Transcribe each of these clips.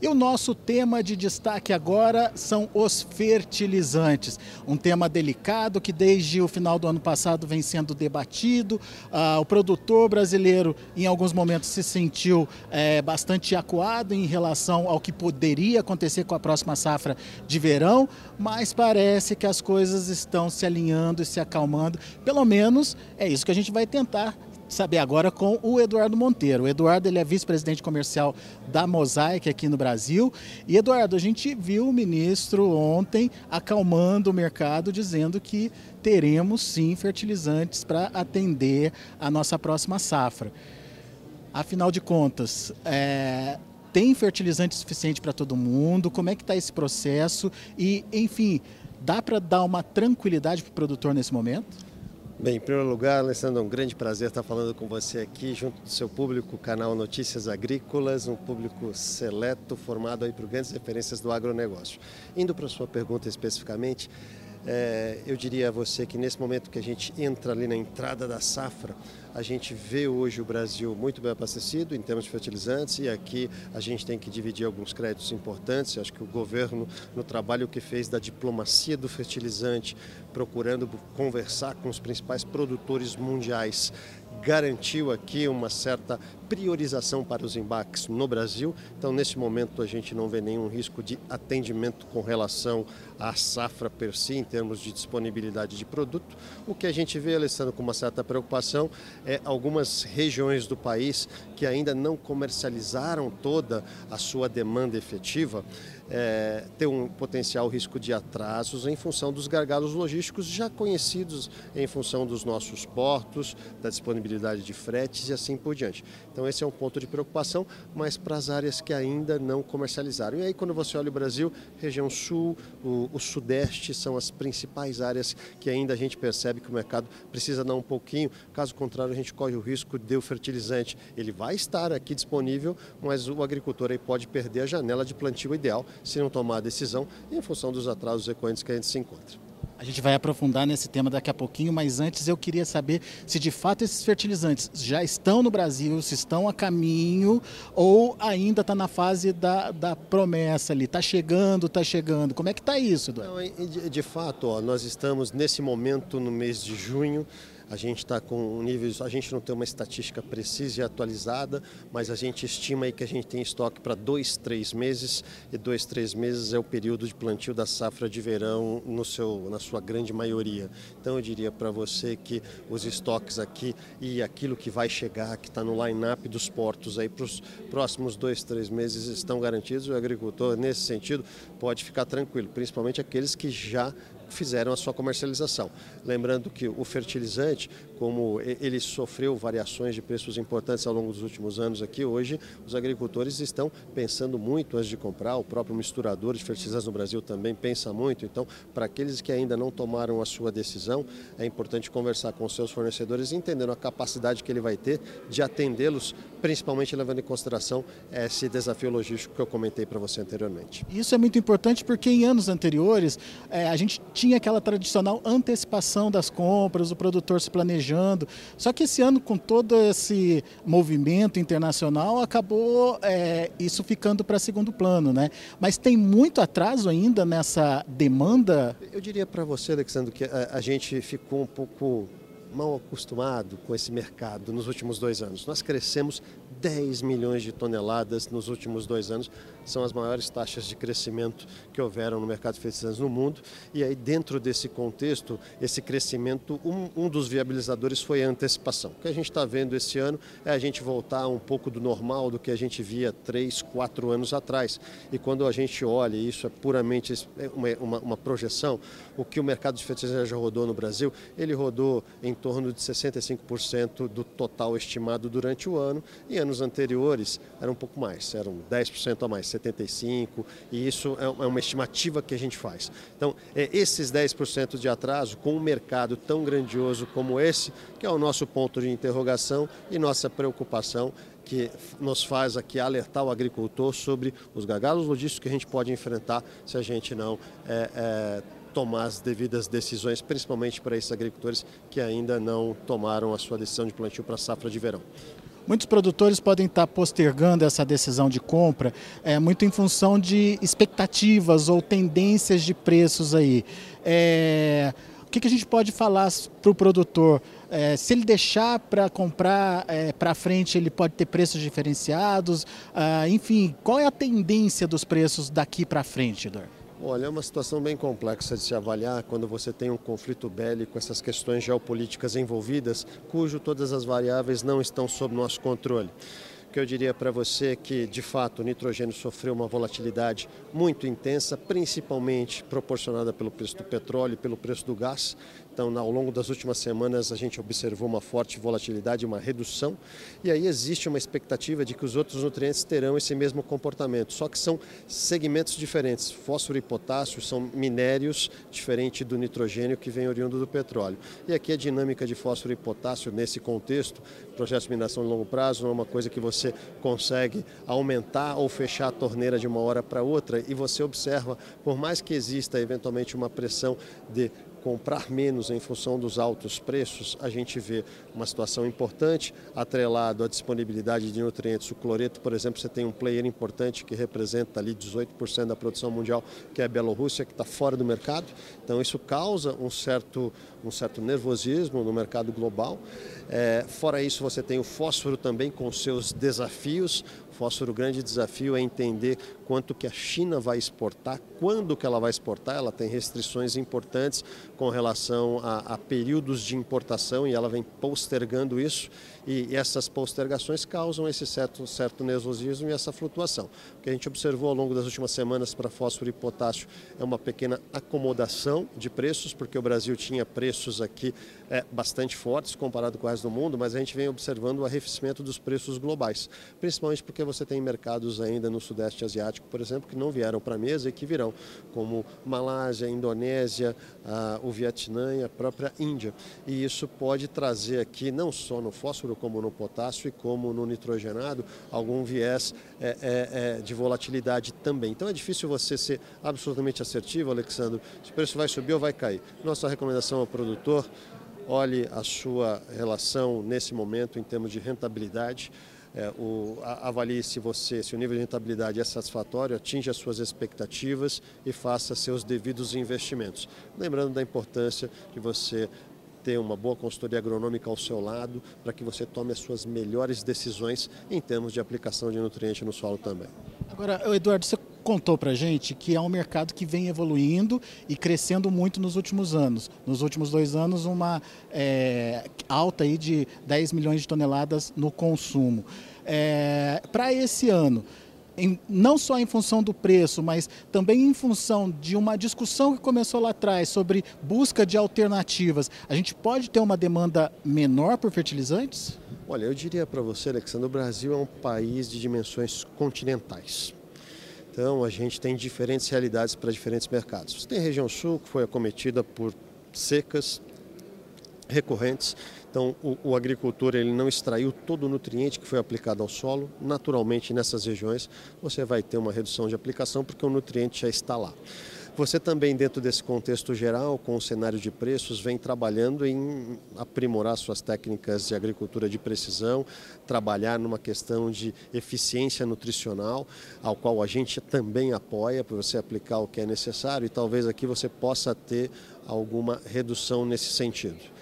E o nosso tema de destaque agora são os fertilizantes. Um tema delicado que desde o final do ano passado vem sendo debatido. Ah, o produtor brasileiro, em alguns momentos, se sentiu é, bastante acuado em relação ao que poderia acontecer com a próxima safra de verão, mas parece que as coisas estão se alinhando e se acalmando. Pelo menos é isso que a gente vai tentar saber agora com o Eduardo Monteiro. O Eduardo ele é vice-presidente comercial da Mosaic aqui no Brasil. E Eduardo, a gente viu o ministro ontem acalmando o mercado, dizendo que teremos sim fertilizantes para atender a nossa próxima safra. Afinal de contas, é, tem fertilizante suficiente para todo mundo? Como é que está esse processo? E, enfim, dá para dar uma tranquilidade para o produtor nesse momento? Bem, em primeiro lugar, Alessandro, é um grande prazer estar falando com você aqui, junto do seu público, canal Notícias Agrícolas, um público seleto, formado aí por grandes referências do agronegócio. Indo para a sua pergunta especificamente, é, eu diria a você que nesse momento que a gente entra ali na entrada da safra, a gente vê hoje o Brasil muito bem abastecido em termos de fertilizantes e aqui a gente tem que dividir alguns créditos importantes. Acho que o governo, no trabalho que fez da diplomacia do fertilizante, procurando conversar com os principais produtores mundiais, garantiu aqui uma certa priorização para os embarques no Brasil. Então, nesse momento, a gente não vê nenhum risco de atendimento com relação à safra per si, em termos de disponibilidade de produto. O que a gente vê, Alessandro, com uma certa preocupação é algumas regiões do país que ainda não comercializaram toda a sua demanda efetiva é, ter um potencial risco de atrasos em função dos gargalos logísticos já conhecidos em função dos nossos portos, da disponibilidade de fretes e assim por diante. Então esse é um ponto de preocupação, mas para as áreas que ainda não comercializaram. E aí quando você olha o Brasil, região sul, o, o sudeste são as principais áreas que ainda a gente percebe que o mercado precisa dar um pouquinho, caso contrário a gente corre o risco de o fertilizante. Ele vai estar aqui disponível, mas o agricultor aí pode perder a janela de plantio ideal se não tomar a decisão em função dos atrasos ecoentes que a gente se encontra. A gente vai aprofundar nesse tema daqui a pouquinho, mas antes eu queria saber se de fato esses fertilizantes já estão no Brasil, se estão a caminho ou ainda está na fase da, da promessa ali. Está chegando, está chegando. Como é que está isso, Eduardo? Não, de, de fato, ó, nós estamos nesse momento no mês de junho. A gente está com níveis, a gente não tem uma estatística precisa e atualizada, mas a gente estima aí que a gente tem estoque para dois, três meses e dois, três meses é o período de plantio da safra de verão no seu, na sua grande maioria. Então eu diria para você que os estoques aqui e aquilo que vai chegar, que está no line-up dos portos aí para os próximos dois, três meses estão garantidos. O agricultor nesse sentido pode ficar tranquilo, principalmente aqueles que já fizeram a sua comercialização. Lembrando que o fertilizante, como ele sofreu variações de preços importantes ao longo dos últimos anos aqui, hoje os agricultores estão pensando muito antes de comprar, o próprio misturador de fertilizantes no Brasil também pensa muito. Então, para aqueles que ainda não tomaram a sua decisão, é importante conversar com seus fornecedores, entendendo a capacidade que ele vai ter de atendê-los, principalmente levando em consideração esse desafio logístico que eu comentei para você anteriormente. Isso é muito importante porque em anos anteriores é, a gente tinha aquela tradicional antecipação das compras, o produtor se planejando. Só que esse ano, com todo esse movimento internacional, acabou é, isso ficando para segundo plano, né? Mas tem muito atraso ainda nessa demanda? Eu diria para você, Alexandre, que a, a gente ficou um pouco mal acostumado com esse mercado nos últimos dois anos. Nós crescemos 10 milhões de toneladas nos últimos dois anos. São as maiores taxas de crescimento que houveram no mercado de fertilizantes no mundo. E aí, dentro desse contexto, esse crescimento, um, um dos viabilizadores foi a antecipação. O que a gente está vendo esse ano é a gente voltar um pouco do normal do que a gente via três, quatro anos atrás. E quando a gente olha, isso é puramente é uma, uma, uma projeção, o que o mercado de fertilizantes já rodou no Brasil, ele rodou em torno de 65% do total estimado durante o ano. E anos anteriores era um pouco mais, eram 10% a mais, 75%, e isso é, é uma estimativa que a gente faz. Então, é esses 10% de atraso, com um mercado tão grandioso como esse, que é o nosso ponto de interrogação e nossa preocupação que nos faz aqui alertar o agricultor sobre os gargalos logísticos que a gente pode enfrentar se a gente não é, é, tomar as devidas decisões, principalmente para esses agricultores que ainda não tomaram a sua decisão de plantio para a safra de verão. Muitos produtores podem estar postergando essa decisão de compra é, muito em função de expectativas ou tendências de preços aí. É, o que, que, a gente pode falar para o produtor? É, se ele deixar para comprar é, para frente, ele pode ter preços diferenciados? Ah, enfim, qual é a tendência dos preços daqui para frente, Eduardo? Olha, é uma situação bem complexa de se avaliar quando você tem um conflito bélico, essas questões geopolíticas envolvidas, cujo todas as variáveis não estão sob nosso controle que eu diria para você que, de fato, o nitrogênio sofreu uma volatilidade muito intensa, principalmente proporcionada pelo preço do petróleo e pelo preço do gás. Então, ao longo das últimas semanas, a gente observou uma forte volatilidade, uma redução, e aí existe uma expectativa de que os outros nutrientes terão esse mesmo comportamento, só que são segmentos diferentes. Fósforo e potássio são minérios diferente do nitrogênio que vem oriundo do petróleo. E aqui a dinâmica de fósforo e potássio, nesse contexto, projetos de mineração de longo prazo, não é uma coisa que você consegue aumentar ou fechar a torneira de uma hora para outra, e você observa, por mais que exista eventualmente uma pressão de comprar menos em função dos altos preços, a gente vê uma situação importante atrelado à disponibilidade de nutrientes. O cloreto, por exemplo, você tem um player importante que representa ali 18% da produção mundial, que é a Bielorrússia, que está fora do mercado. Então isso causa um certo, um certo nervosismo no mercado global. É, fora isso, você tem o fósforo também com seus desafios. Fósforo, o grande desafio é entender quanto que a China vai exportar, quando que ela vai exportar. Ela tem restrições importantes com relação a, a períodos de importação e ela vem postergando isso. E, essas postergações causam esse certo, certo nervosismo e essa flutuação. O que a gente observou ao longo das últimas semanas para fósforo e potássio é uma pequena acomodação de preços, porque o Brasil tinha preços aqui é, bastante fortes comparado com o resto do mundo, mas a gente vem observando o arrefecimento dos preços globais, principalmente porque você tem mercados ainda no Sudeste Asiático, por exemplo, que não vieram para a mesa e que virão, como Malásia, Indonésia, ah, o Vietnã e a própria Índia. E isso pode trazer aqui, não só no fósforo, como no potássio e como no nitrogenado, algum viés é, é, é, de volatilidade também. Então é difícil você ser absolutamente assertivo, Alexandre, se o preço vai subir ou vai cair. Nossa recomendação ao produtor, olhe a sua relação nesse momento em termos de rentabilidade, é, o, avalie se você, se o nível de rentabilidade é satisfatório, atinge as suas expectativas e faça seus devidos investimentos. Lembrando da importância de você ter uma boa consultoria agronômica ao seu lado para que você tome as suas melhores decisões em termos de aplicação de nutriente no solo também. Agora, Eduardo, você contou para gente que é um mercado que vem evoluindo e crescendo muito nos últimos anos. Nos últimos dois anos, uma é, alta aí de 10 milhões de toneladas no consumo. É, para esse ano, em, não só em função do preço, mas também em função de uma discussão que começou lá atrás sobre busca de alternativas, a gente pode ter uma demanda menor por fertilizantes? Olha, eu diria para você, Alexandre, o Brasil é um país de dimensões continentais. Então, a gente tem diferentes realidades para diferentes mercados. Você tem a região sul, que foi acometida por secas recorrentes. Então, o, o, agricultor ele não extraiu todo o nutriente que foi aplicado ao solo. Naturalmente, nessas regiões, você vai ter uma redução de aplicação porque o nutriente já está lá. Você também, dentro desse contexto geral, com o cenário de preços, vem trabalhando em aprimorar suas técnicas de agricultura de precisão, trabalhar numa questão de eficiência nutricional, ao qual a gente também apoia para você aplicar o que é necessário e talvez aqui você possa ter alguma redução nesse sentido.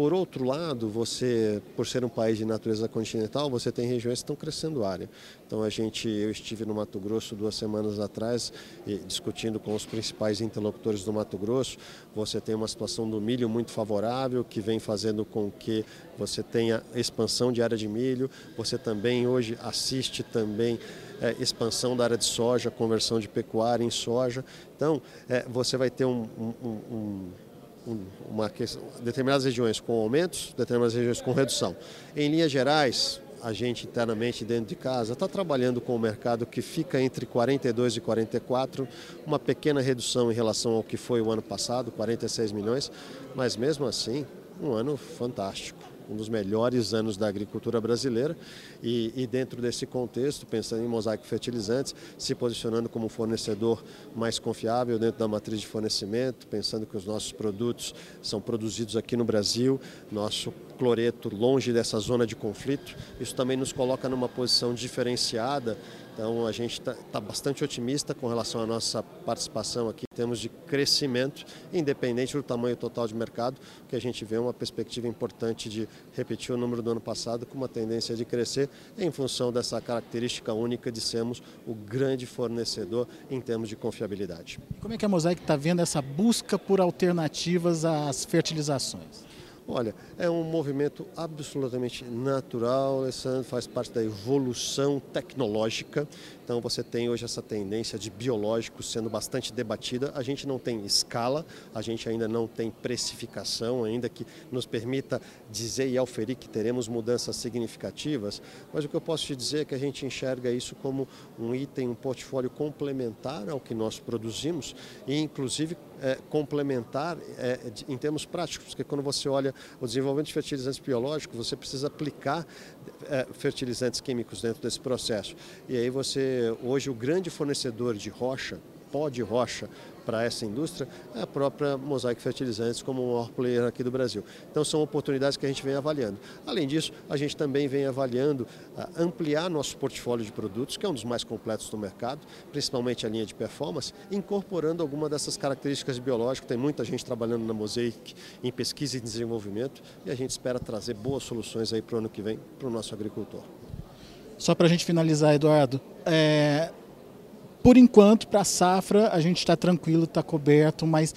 Por outro lado, você, por ser um país de natureza continental, você tem regiões que estão crescendo área. Então a gente, eu estive no Mato Grosso duas semanas atrás discutindo com os principais interlocutores do Mato Grosso. Você tem uma situação do milho muito favorável que vem fazendo com que você tenha expansão de área de milho. Você também hoje assiste também é, expansão da área de soja, conversão de pecuária em soja. Então é, você vai ter um, um, um uma questão, determinadas regiões com aumentos, determinadas regiões com redução. Em linhas gerais, a gente internamente dentro de casa está trabalhando com o mercado que fica entre 42 e 44, uma pequena redução em relação ao que foi o ano passado, 46 milhões, mas mesmo assim, um ano fantástico. Um dos melhores anos da agricultura brasileira. E, e dentro desse contexto, pensando em Mosaic Fertilizantes, se posicionando como fornecedor mais confiável dentro da matriz de fornecimento, pensando que os nossos produtos são produzidos aqui no Brasil, nosso cloreto longe dessa zona de conflito, isso também nos coloca numa posição diferenciada então a gente está tá bastante otimista com relação à nossa participação aqui em termos de crescimento, independente do tamanho total de mercado, que a gente vê uma perspectiva importante de repetir o número do ano passado com uma tendência de crescer em função dessa característica única de sermos o grande fornecedor em termos de confiabilidade. Como é que a Mosaic está vendo essa busca por alternativas às fertilizações? Olha, é um movimento absolutamente natural, Alessandro, faz parte da evolução tecnológica. Então você tem hoje essa tendência de biológicos sendo bastante debatida. A gente não tem escala, a gente ainda não tem precificação, ainda que nos permita dizer e auferir que teremos mudanças significativas. Mas o que eu posso te dizer é que a gente enxerga isso como um item, um portfólio complementar ao que nós produzimos e inclusive é, complementar é, em termos práticos, porque quando você olha o desenvolvimento de fertilizantes biológicos, você precisa aplicar é, fertilizantes químicos dentro desse processo. E aí você, hoje, o grande fornecedor de rocha, pó de rocha, para essa indústria é a própria Mosaic Fertilizantes como o maior player aqui do Brasil. Então são oportunidades que a gente vem avaliando. Além disso, a gente também vem avaliando uh, ampliar nosso portfólio de produtos, que é um dos mais completos do mercado, principalmente a linha de performance, incorporando alguma dessas características biológicas. Tem muita gente trabalhando na Mosaic em pesquisa e desenvolvimento e a gente espera trazer boas soluções aí para o ano que vem para o nosso agricultor. Só para a gente finalizar, Eduardo, é, por enquanto, para a safra, a gente está tranquilo, está coberto, mas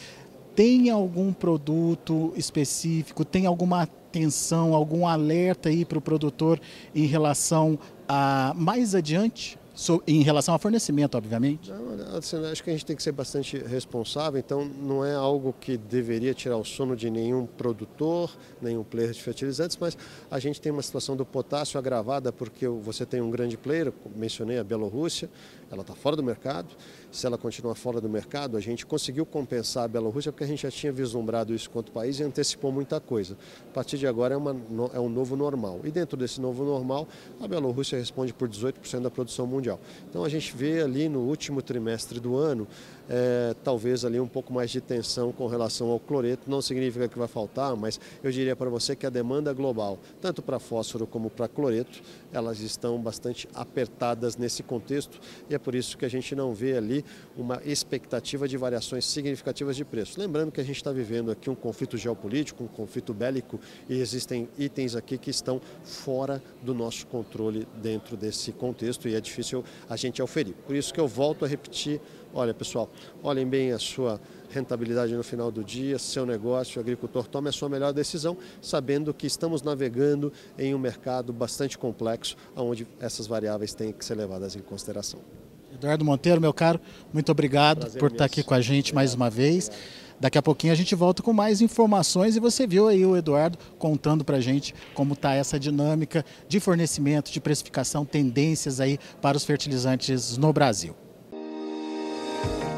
tem algum produto específico, tem alguma atenção, algum alerta aí para o produtor em relação a mais adiante? em relação ao fornecimento, obviamente? Não, assim, acho que a gente tem que ser bastante responsável, então não é algo que deveria tirar o sono de nenhum produtor, nenhum player de fertilizantes, mas a gente tem uma situação do potássio agravada porque você tem um grande player, mencionei a Bielorrússia, ela está fora do mercado. Se ela continuar fora do mercado, a gente conseguiu compensar a Bielorrússia porque a gente já tinha vislumbrado isso quanto país e antecipou muita coisa. A partir de agora é, uma, é um novo normal. E dentro desse novo normal, a Bielorrússia responde por 18% da produção mundial. Então a gente vê ali no último trimestre do ano, é, talvez ali um pouco mais de tensão com relação ao cloreto. Não significa que vai faltar, mas eu diria para você que a demanda global, tanto para fósforo como para cloreto, elas estão bastante apertadas nesse contexto e é por isso que a gente não vê ali uma expectativa de variações significativas de preço. Lembrando que a gente está vivendo aqui um conflito geopolítico, um conflito bélico e existem itens aqui que estão fora do nosso controle dentro desse contexto e é difícil a gente auferir. Por isso que eu volto a repetir, olha pessoal, olhem bem a sua rentabilidade no final do dia, seu negócio, o agricultor tome a sua melhor decisão, sabendo que estamos navegando em um mercado bastante complexo, onde essas variáveis têm que ser levadas em consideração. Eduardo Monteiro, meu caro, muito obrigado Prazer por estar aqui com a gente obrigado, mais uma vez. Obrigado. Daqui a pouquinho a gente volta com mais informações e você viu aí o Eduardo contando para a gente como está essa dinâmica de fornecimento, de precificação, tendências aí para os fertilizantes no Brasil. Thank you.